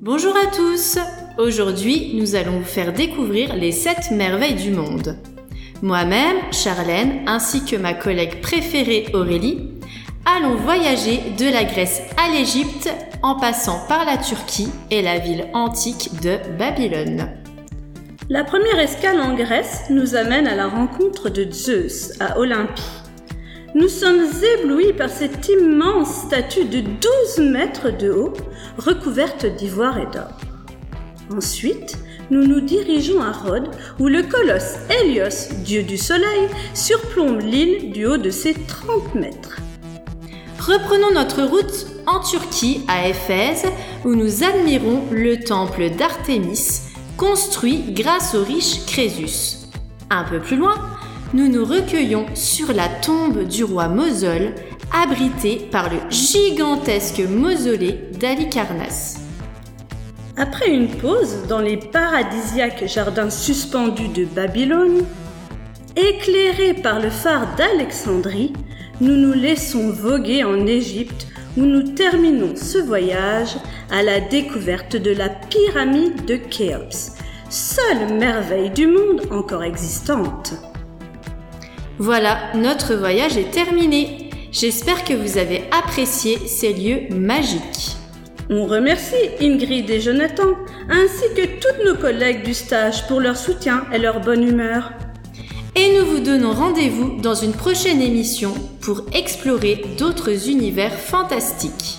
Bonjour à tous Aujourd'hui, nous allons vous faire découvrir les 7 merveilles du monde. Moi-même, Charlène, ainsi que ma collègue préférée Aurélie, allons voyager de la Grèce à l'Égypte en passant par la Turquie et la ville antique de Babylone. La première escale en Grèce nous amène à la rencontre de Zeus à Olympie. Nous sommes éblouis par cette immense statue de 12 mètres de haut, recouverte d'ivoire et d'or. Ensuite, nous nous dirigeons à Rhodes, où le colosse Hélios, dieu du soleil, surplombe l'île du haut de ses 30 mètres. Reprenons notre route en Turquie, à Éphèse, où nous admirons le temple d'Artémis, construit grâce au riche Crésus. Un peu plus loin, nous nous recueillons sur la tombe du roi Mosol, abrité par le gigantesque mausolée d'Alicarnasse. Après une pause dans les paradisiaques jardins suspendus de Babylone, éclairés par le phare d'Alexandrie, nous nous laissons voguer en Égypte où nous terminons ce voyage à la découverte de la pyramide de Khéops, seule merveille du monde encore existante. Voilà, notre voyage est terminé. J'espère que vous avez apprécié ces lieux magiques. On remercie Ingrid et Jonathan, ainsi que toutes nos collègues du stage pour leur soutien et leur bonne humeur. Et nous vous donnons rendez-vous dans une prochaine émission pour explorer d'autres univers fantastiques.